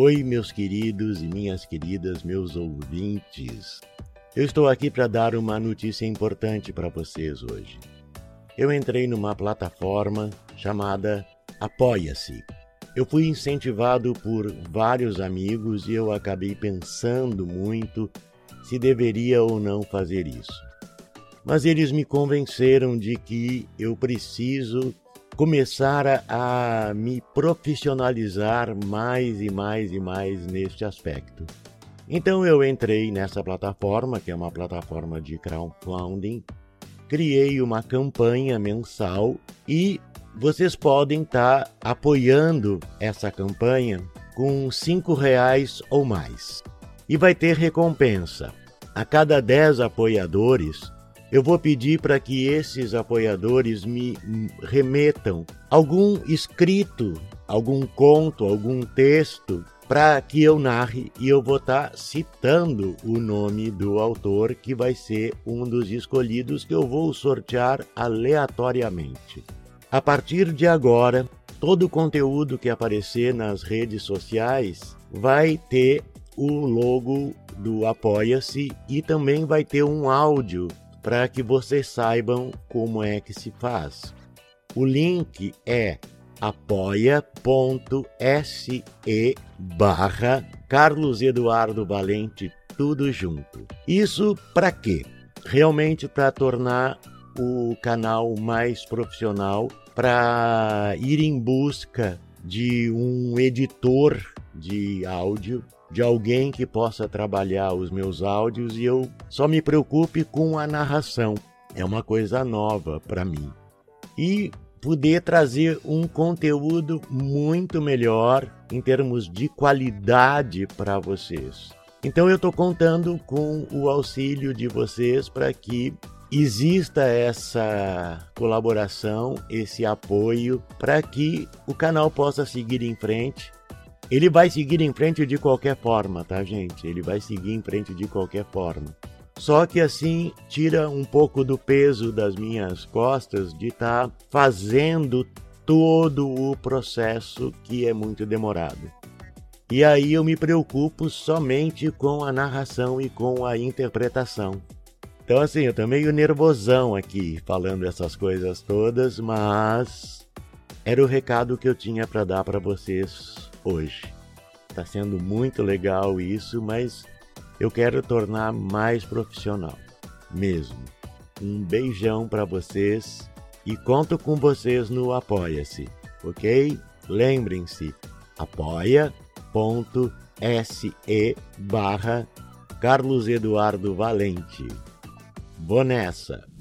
Oi, meus queridos e minhas queridas, meus ouvintes. Eu estou aqui para dar uma notícia importante para vocês hoje. Eu entrei numa plataforma chamada Apoia-se. Eu fui incentivado por vários amigos e eu acabei pensando muito se deveria ou não fazer isso. Mas eles me convenceram de que eu preciso começar a, me profissionalizar mais e mais e mais neste aspecto. Então eu entrei nessa plataforma, que é uma plataforma de crowdfunding, criei uma campanha mensal e vocês podem estar tá apoiando essa campanha com cinco reais ou mais. E vai ter recompensa. A cada 10 apoiadores, eu vou pedir para que esses apoiadores me remetam algum escrito, algum conto, algum texto para que eu narre e eu vou estar tá citando o nome do autor que vai ser um dos escolhidos que eu vou sortear aleatoriamente. A partir de agora, todo o conteúdo que aparecer nas redes sociais vai ter o logo do Apoia-se e também vai ter um áudio para que vocês saibam como é que se faz. O link é apoia.se barra Carlos Eduardo Valente, tudo junto. Isso para quê? Realmente para tornar o canal mais profissional, para ir em busca de um editor de áudio de alguém que possa trabalhar os meus áudios e eu só me preocupe com a narração. É uma coisa nova para mim. E poder trazer um conteúdo muito melhor em termos de qualidade para vocês. Então eu estou contando com o auxílio de vocês para que exista essa colaboração, esse apoio para que o canal possa seguir em frente ele vai seguir em frente de qualquer forma, tá, gente? Ele vai seguir em frente de qualquer forma. Só que assim tira um pouco do peso das minhas costas de estar tá fazendo todo o processo que é muito demorado. E aí eu me preocupo somente com a narração e com a interpretação. Então assim, eu tô meio nervosão aqui falando essas coisas todas, mas era o recado que eu tinha para dar para vocês hoje. Está sendo muito legal isso, mas eu quero tornar mais profissional, mesmo. Um beijão para vocês e conto com vocês no Apoia-se, ok? Lembrem-se, apoia.se barra Carlos Eduardo Valente. Vou nessa!